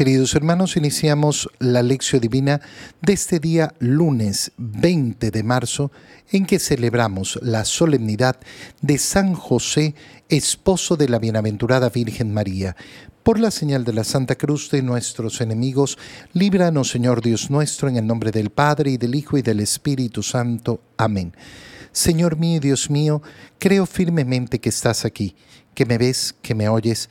Queridos hermanos, iniciamos la lección divina de este día lunes 20 de marzo en que celebramos la solemnidad de San José, esposo de la bienaventurada Virgen María. Por la señal de la Santa Cruz de nuestros enemigos, líbranos Señor Dios nuestro, en el nombre del Padre y del Hijo y del Espíritu Santo. Amén. Señor mío y Dios mío, creo firmemente que estás aquí, que me ves, que me oyes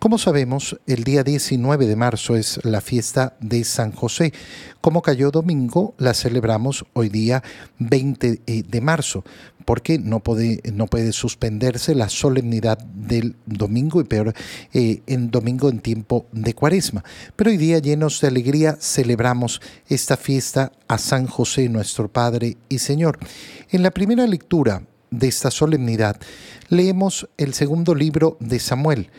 Como sabemos, el día 19 de marzo es la fiesta de San José. Como cayó domingo, la celebramos hoy día 20 eh, de marzo, porque no puede, no puede suspenderse la solemnidad del domingo y peor eh, en domingo en tiempo de cuaresma. Pero hoy día, llenos de alegría, celebramos esta fiesta a San José, nuestro Padre y Señor. En la primera lectura de esta solemnidad, leemos el segundo libro de Samuel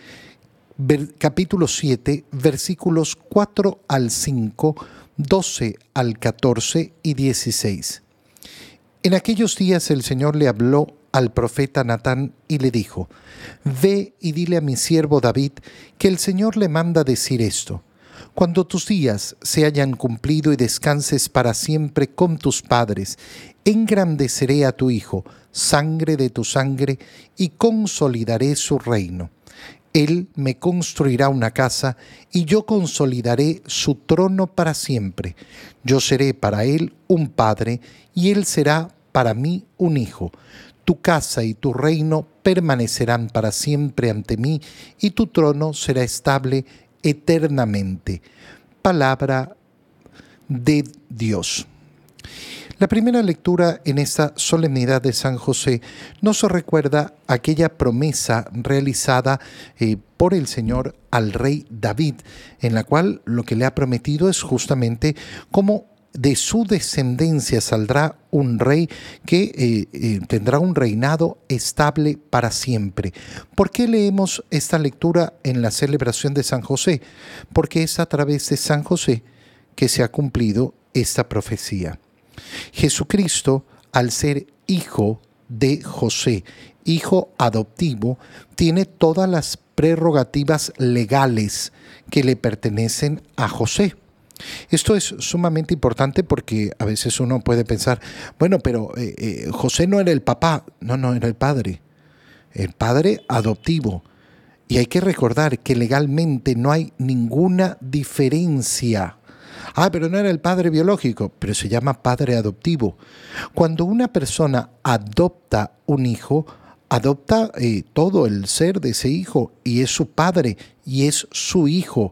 capítulo 7, versículos 4 al 5, 12 al 14 y 16. En aquellos días el Señor le habló al profeta Natán y le dijo, Ve y dile a mi siervo David que el Señor le manda decir esto. Cuando tus días se hayan cumplido y descanses para siempre con tus padres, engrandeceré a tu hijo, sangre de tu sangre, y consolidaré su reino él me construirá una casa y yo consolidaré su trono para siempre. Yo seré para él un padre y él será para mí un hijo. Tu casa y tu reino permanecerán para siempre ante mí y tu trono será estable eternamente. Palabra de Dios. La primera lectura en esta solemnidad de San José nos recuerda aquella promesa realizada eh, por el Señor al rey David, en la cual lo que le ha prometido es justamente cómo de su descendencia saldrá un rey que eh, eh, tendrá un reinado estable para siempre. ¿Por qué leemos esta lectura en la celebración de San José? Porque es a través de San José que se ha cumplido esta profecía. Jesucristo, al ser hijo de José, hijo adoptivo, tiene todas las prerrogativas legales que le pertenecen a José. Esto es sumamente importante porque a veces uno puede pensar, bueno, pero eh, eh, José no era el papá, no, no, era el padre, el padre adoptivo. Y hay que recordar que legalmente no hay ninguna diferencia Ah, pero no era el padre biológico, pero se llama padre adoptivo. Cuando una persona adopta un hijo, adopta eh, todo el ser de ese hijo y es su padre y es su hijo.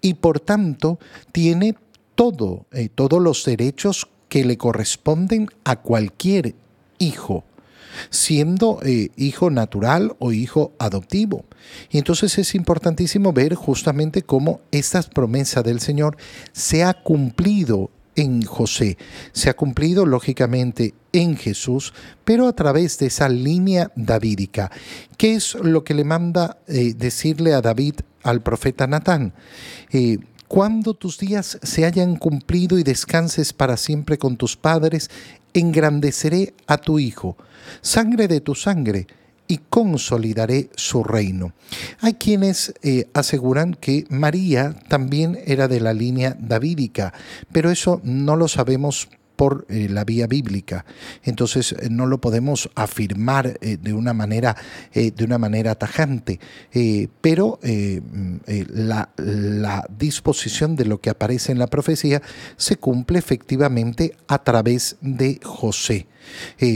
Y por tanto tiene todo, eh, todos los derechos que le corresponden a cualquier hijo siendo eh, hijo natural o hijo adoptivo. Y entonces es importantísimo ver justamente cómo esta promesa del Señor se ha cumplido en José, se ha cumplido lógicamente en Jesús, pero a través de esa línea davídica. ¿Qué es lo que le manda eh, decirle a David al profeta Natán? Eh, cuando tus días se hayan cumplido y descanses para siempre con tus padres, engrandeceré a tu Hijo, sangre de tu sangre, y consolidaré su reino. Hay quienes eh, aseguran que María también era de la línea davídica, pero eso no lo sabemos por eh, la vía bíblica. Entonces eh, no lo podemos afirmar eh, de, una manera, de una manera tajante, pero mm, la, la, disposición de lo que aparece en la profecía se cumple efectivamente a través de José.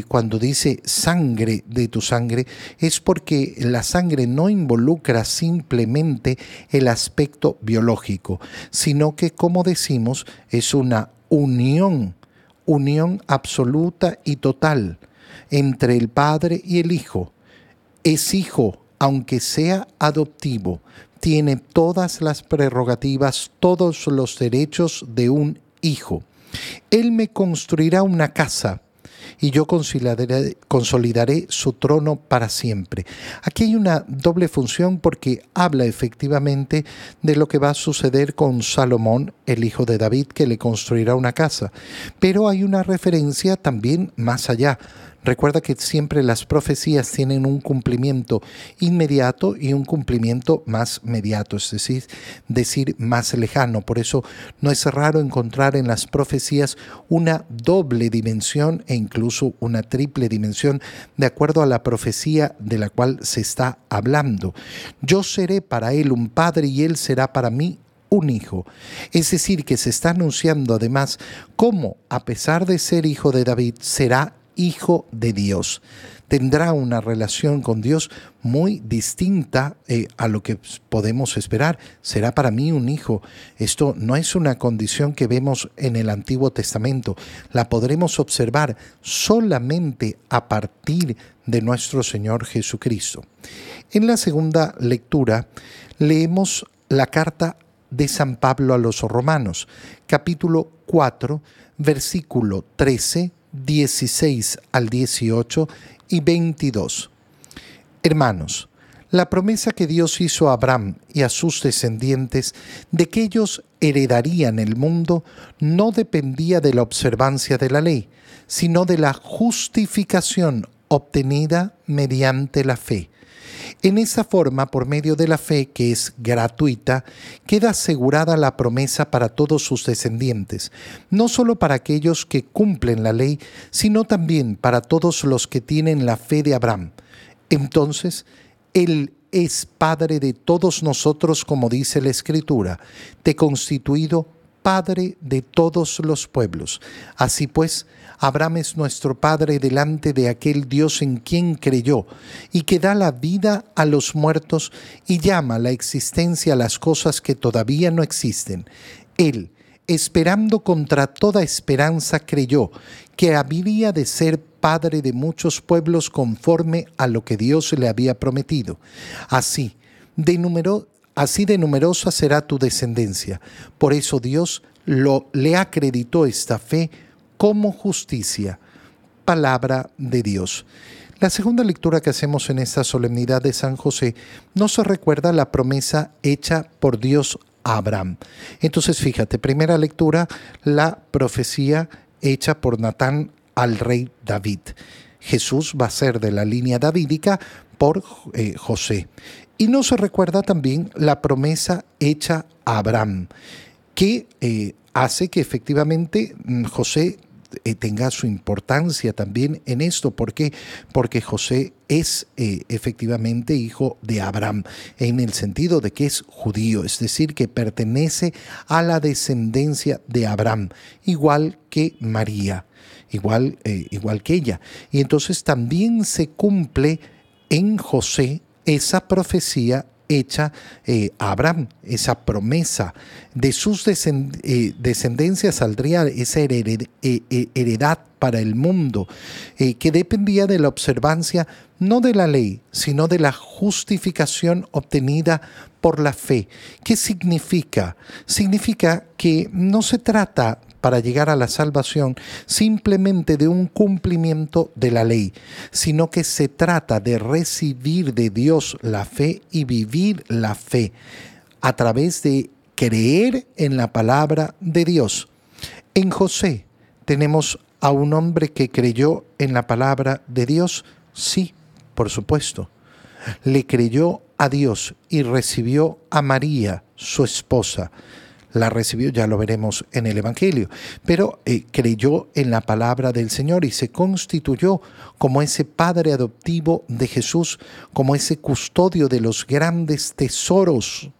cuando dice sangre de tu sangre, es porque la sangre no involucra simplemente el aspecto biológico, sino que, como decimos, es una unión unión absoluta y total entre el Padre y el Hijo. Es hijo, aunque sea adoptivo, tiene todas las prerrogativas, todos los derechos de un hijo. Él me construirá una casa y yo consolidaré, su trono para siempre. Aquí hay una doble función porque habla efectivamente de lo que va a suceder con Salomón, el hijo de David, que le construirá una casa. Pero hay una referencia también más allá Recuerda que siempre las profecías tienen un cumplimiento inmediato y un cumplimiento más mediato, es decir, decir más lejano. Por eso no es raro encontrar en las profecías una doble dimensión e incluso una triple dimensión de acuerdo a la profecía de la cual se está hablando. Yo seré para él un padre y él será para mí un hijo. Es decir, que se está anunciando además cómo, a pesar de ser hijo de David, será hijo de Dios. Tendrá una relación con Dios muy distinta eh, a lo que podemos esperar. Será para mí un hijo. Esto no es una condición que vemos en el Antiguo Testamento. La podremos observar solamente a partir de nuestro Señor Jesucristo. En la segunda lectura leemos la carta de San Pablo a los Romanos, capítulo 4, versículo 13 16 al 18 y 22. Hermanos, la promesa que Dios hizo a Abraham y a sus descendientes de que ellos heredarían el mundo no dependía de la observancia de la ley, sino de la justificación obtenida mediante la fe. En esa forma, por medio de la fe, que es gratuita, queda asegurada la promesa para todos sus descendientes, no solo para aquellos que cumplen la ley, sino también para todos los que tienen la fe de Abraham. Entonces, Él es Padre de todos nosotros, como dice la Escritura, te constituido Padre de todos los pueblos. Así pues, Abraham es nuestro Padre delante de aquel Dios en quien creyó, y que da la vida a los muertos y llama la existencia a las cosas que todavía no existen. Él, esperando contra toda esperanza, creyó que habría de ser Padre de muchos pueblos conforme a lo que Dios le había prometido. Así, de número así de numerosa será tu descendencia. Por eso Dios lo, le acreditó esta fe como justicia. Palabra de Dios. La segunda lectura que hacemos en esta solemnidad de San José nos recuerda la promesa hecha por Dios a Abraham. Entonces fíjate, primera lectura, la profecía hecha por Natán al rey David. Jesús va a ser de la línea davídica por eh, José. Y nos recuerda también la promesa hecha a Abraham, que eh, hace que efectivamente mm, José eh, tenga su importancia también en esto. ¿Por qué? Porque José es eh, efectivamente hijo de Abraham, en el sentido de que es judío, es decir, que pertenece a la descendencia de Abraham, igual que María, igual, igual que ella. Y entonces también se cumple en José esa profecía hecha eh, a Abraham, esa promesa. De sus eh, descendencias saldría esa eh, heredad para el mundo, que dependía de la observancia no de la ley, sino de la justificación obtenida por la fe. ¿Qué significa? Significa que no se trata para llegar a la salvación simplemente de un cumplimiento de la ley, sino que se trata de recibir de Dios la fe y vivir la fe a través de creer en la palabra de Dios. En José tenemos a un hombre que creyó en la palabra de Dios, sí, por supuesto. Le creyó a Dios y recibió a María, su esposa la recibió, ya lo veremos en el Evangelio, pero eh, creyó en la palabra del Señor y se constituyó como ese padre adoptivo de Jesús, como ese custodio de los grandes tesoros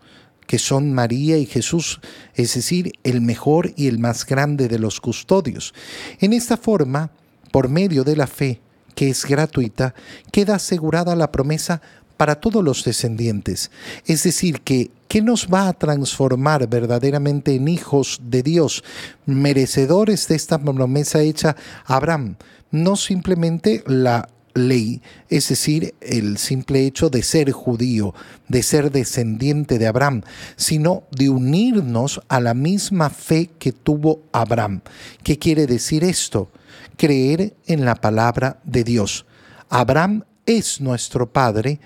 que son María y Jesús, es decir, el mejor y el más grande de los custodios. En esta forma, por medio de la fe, que es gratuita, queda asegurada la promesa para todos los descendientes. Es decir, que ¿qué nos va a transformar verdaderamente en hijos de Dios, merecedores de esta promesa hecha a Abraham? No simplemente la ley, es decir, el simple hecho de ser judío, de ser descendiente de Abraham, sino de unirnos a la misma fe que tuvo Abraham. ¿Qué quiere decir esto? Creer en la palabra de Dios. Abraham es nuestro Padre,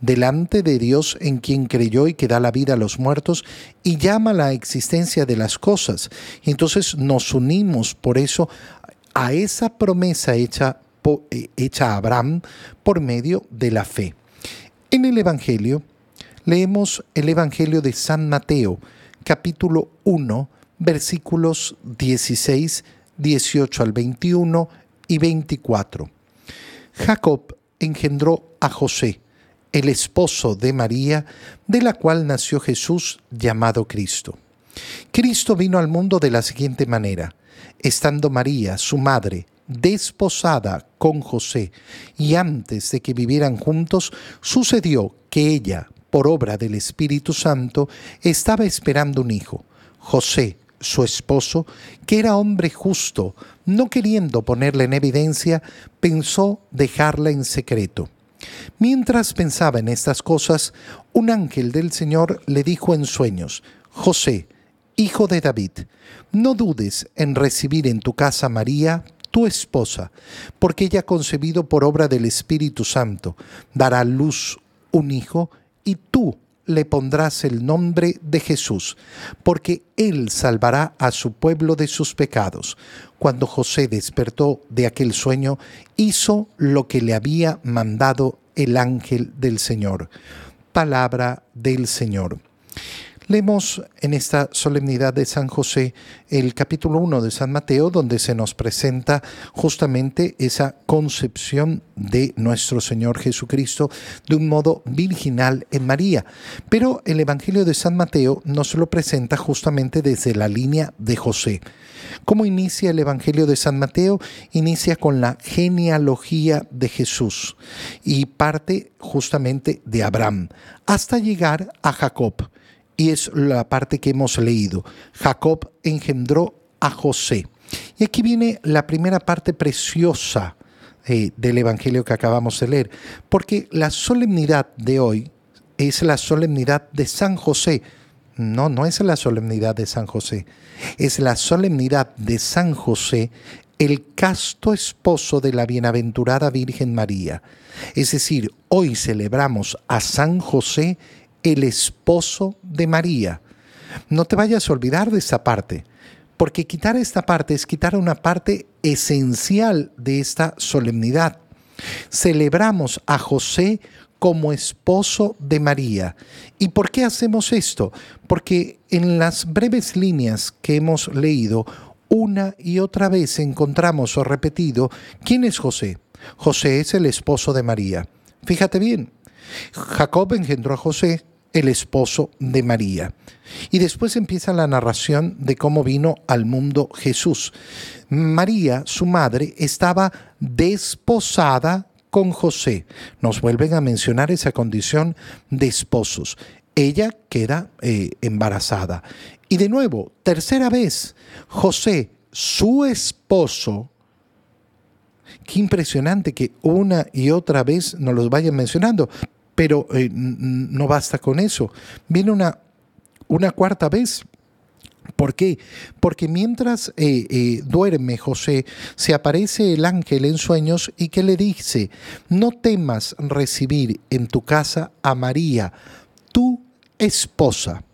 delante de Dios en quien creyó y que da la vida a los muertos y llama la existencia de las cosas. Entonces nos unimos por eso a esa promesa hecha, eh, hecha a Abraham por medio de la fe. En el Evangelio leemos el Evangelio de San Mateo, capítulo 1, versículos 16, 18 al 21 y 24. Jacob engendró a José, el esposo de María, de la cual nació Jesús llamado Cristo. Cristo vino al mundo de la siguiente manera, estando María, su madre, desposada con José, y antes de que vivieran juntos, sucedió que ella, por obra del Espíritu Santo, estaba esperando un hijo. José, su esposo, que era hombre justo, no queriendo ponerla en evidencia, pensó dejarla en secreto. Mientras pensaba en estas cosas, un ángel del Señor le dijo en sueños, José, hijo de David, no dudes en recibir en tu casa María, tu esposa, porque ella concebido por obra del Espíritu Santo, dará a luz un hijo, y tú le pondrás el nombre de Jesús, porque él salvará a su pueblo de sus pecados. Cuando José despertó de aquel sueño, hizo lo que le había mandado el ángel del Señor. Palabra del Señor. Leemos en esta solemnidad de San José el capítulo 1 de San Mateo, donde se nos presenta justamente esa concepción de nuestro Señor Jesucristo de un modo virginal en María. Pero el Evangelio de San Mateo nos lo presenta justamente desde la línea de José. ¿Cómo inicia el Evangelio de San Mateo? Inicia con la genealogía de Jesús y parte justamente de Abraham hasta llegar a Jacob y es la parte que hemos leído. Jacob engendró a José. Y aquí viene la primera parte preciosa eh, del Evangelio que acabamos de leer, porque la solemnidad de hoy es la solemnidad de San José. No, no es la solemnidad de San José, es la solemnidad de San José, el casto esposo de la bienaventurada Virgen María. Es decir, hoy celebramos a San José el esposo de María. No te vayas a olvidar de esa parte, porque quitar esta parte es quitar una parte esencial de esta solemnidad. Celebramos a José como esposo de María. ¿Y por qué hacemos esto? Porque en las breves líneas que hemos leído, una y otra vez encontramos o repetido quién es José. José es el esposo de María. Fíjate bien, Jacob engendró a José, el esposo de María. Y después empieza la narración de cómo vino al mundo Jesús. María, su madre, estaba desposada con José. Nos vuelven a mencionar esa condición de esposos. Ella queda eh, embarazada. Y de nuevo, tercera vez, José, su esposo, Qué impresionante que una y otra vez nos los vayan mencionando. Pero eh, no basta con eso. Viene una, una cuarta vez. ¿Por qué? Porque mientras eh, eh, duerme José, se aparece el ángel en sueños y que le dice, no temas recibir en tu casa a María, tu esposa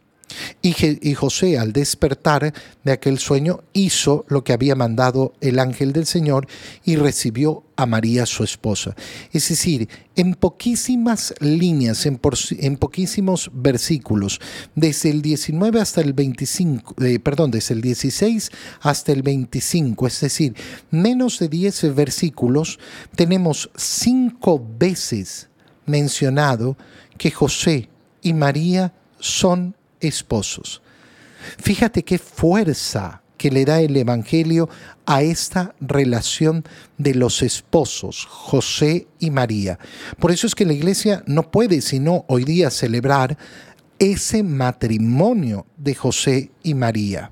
y, José, al despertar de aquel sueño, hizo lo que había mandado el ángel del Señor y recibió a María, su esposa. Es decir, en poquísimas líneas, en, poquísimos versículos, desde el 19 hasta el 25, eh, perdón, desde el 16 hasta el 25, es decir, menos de 10 versículos, tenemos cinco veces mencionado que José y María son esposos. Fíjate qué fuerza que le da el Evangelio a esta relación de los esposos, José y María. Por eso es que la iglesia no puede sino hoy día celebrar ese matrimonio de José y María.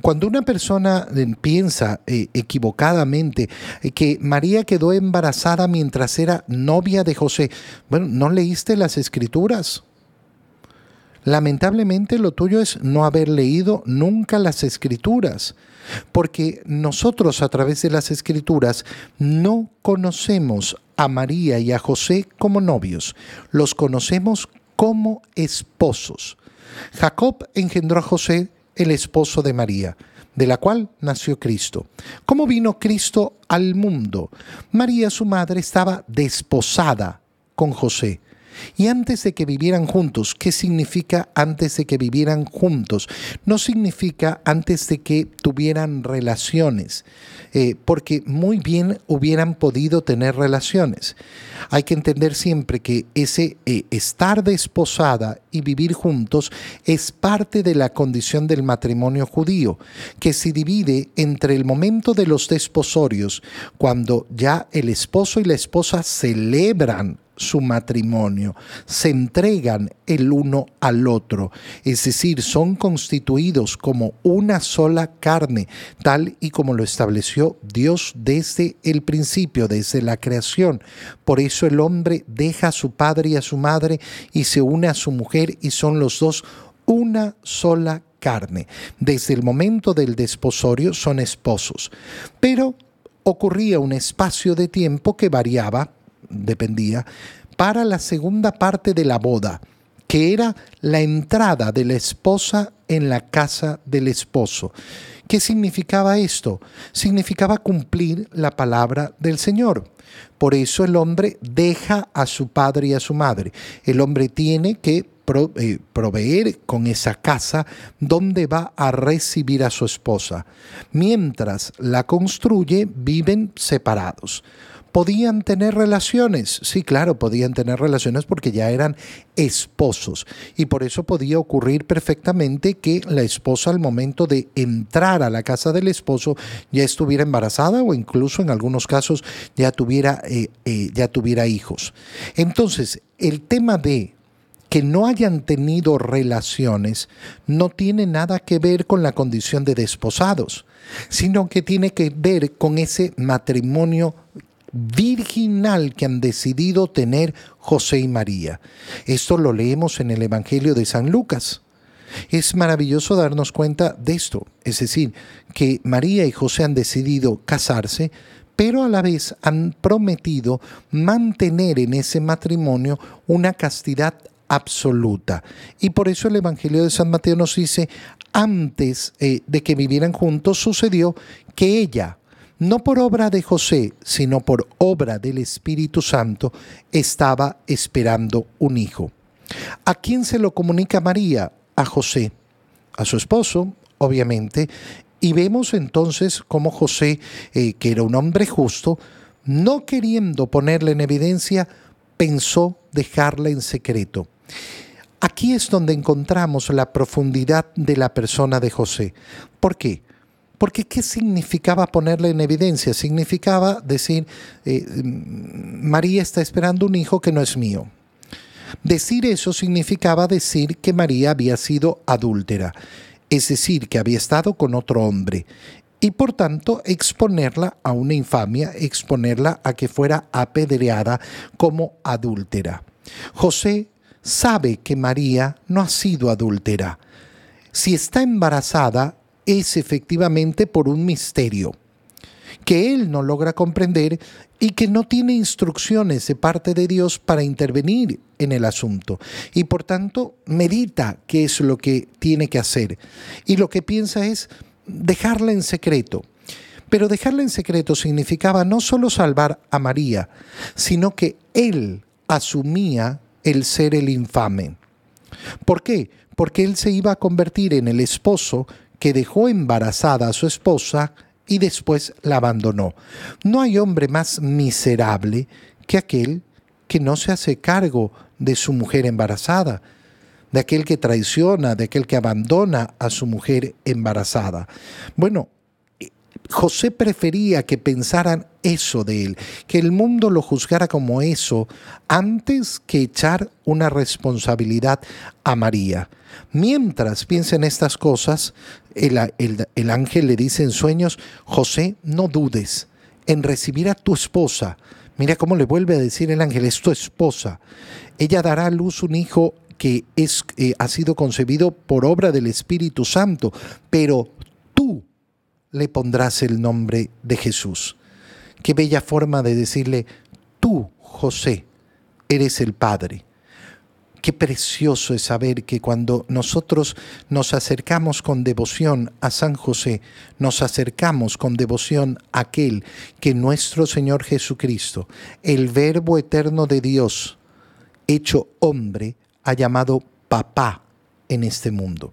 Cuando una persona eh, piensa eh, equivocadamente eh, que María quedó embarazada mientras era novia de José, bueno, ¿no leíste las escrituras? Lamentablemente lo tuyo es no haber leído nunca las escrituras, porque nosotros a través de las escrituras no conocemos a María y a José como novios, los conocemos como esposos. Jacob engendró a José el esposo de María, de la cual nació Cristo. ¿Cómo vino Cristo al mundo? María, su madre, estaba desposada con José. Y antes de que vivieran juntos, ¿qué significa antes de que vivieran juntos? No significa antes de que tuvieran relaciones, eh, porque muy bien hubieran podido tener relaciones. Hay que entender siempre que ese eh, estar desposada y vivir juntos es parte de la condición del matrimonio judío, que se divide entre el momento de los desposorios, cuando ya el esposo y la esposa celebran su matrimonio, se entregan el uno al otro, es decir, son constituidos como una sola carne, tal y como lo estableció Dios desde el principio, desde la creación. Por eso el hombre deja a su padre y a su madre y se une a su mujer y son los dos una sola carne. Desde el momento del desposorio son esposos, pero ocurría un espacio de tiempo que variaba dependía, para la segunda parte de la boda, que era la entrada de la esposa en la casa del esposo. ¿Qué significaba esto? Significaba cumplir la palabra del Señor. Por eso el hombre deja a su padre y a su madre. El hombre tiene que eh, proveer con esa casa donde va a recibir a su esposa. Mientras la construye, viven separados. ¿Podían tener relaciones? Sí, claro, podían tener relaciones porque ya eran esposos. Y por eso podía ocurrir perfectamente que la esposa al momento de entrar a la casa del esposo ya estuviera embarazada o incluso en algunos casos ya tuviera, eh, eh, ya tuviera hijos. Entonces, el tema de que no hayan tenido relaciones no tiene nada que ver con la condición de desposados, sino que tiene que ver con ese matrimonio virginal que han decidido tener José y María. Esto lo leemos en el Evangelio de San Lucas. Es maravilloso darnos cuenta de esto, es decir, que María y José han decidido casarse, pero a la vez han prometido mantener en ese matrimonio una castidad absoluta. Y por eso el Evangelio de San Mateo nos dice, antes eh, de que vivieran juntos sucedió que ella, no por obra de José, sino por obra del Espíritu Santo, estaba esperando un hijo. ¿A quién se lo comunica María? A José, a su esposo, obviamente, y vemos entonces cómo José, eh, que era un hombre justo, no queriendo ponerle en evidencia, pensó dejarla en secreto. Aquí es donde encontramos la profundidad de la persona de José. ¿Por qué? Porque ¿qué significaba ponerle en evidencia? Significaba decir, eh, María está esperando un hijo que no es mío. Decir eso significaba decir que María había sido adúltera, es decir, que había estado con otro hombre, y por tanto exponerla a una infamia, exponerla a que fuera apedreada como adúltera. José sabe que María no ha sido adúltera. Si está embarazada, es efectivamente por un misterio que él no logra comprender y que no tiene instrucciones de parte de Dios para intervenir en el asunto. Y por tanto, medita qué es lo que tiene que hacer. Y lo que piensa es dejarla en secreto. Pero dejarla en secreto significaba no solo salvar a María, sino que él asumía el ser el infame. ¿Por qué? Porque él se iba a convertir en el esposo que dejó embarazada a su esposa y después la abandonó. No hay hombre más miserable que aquel que no se hace cargo de su mujer embarazada, de aquel que traiciona, de aquel que abandona a su mujer embarazada. Bueno, José prefería que pensaran eso de él, que el mundo lo juzgara como eso, antes que echar una responsabilidad a María. Mientras piensa en estas cosas, el, el ángel le dice en sueños, José, no dudes en recibir a tu esposa. Mira cómo le vuelve a decir el ángel, es tu esposa. Ella dará a luz un hijo que es, eh, ha sido concebido por obra del Espíritu Santo, pero le pondrás el nombre de Jesús. Qué bella forma de decirle, tú, José, eres el Padre. Qué precioso es saber que cuando nosotros nos acercamos con devoción a San José, nos acercamos con devoción a aquel que nuestro Señor Jesucristo, el Verbo eterno de Dios, hecho hombre, ha llamado papá en este mundo.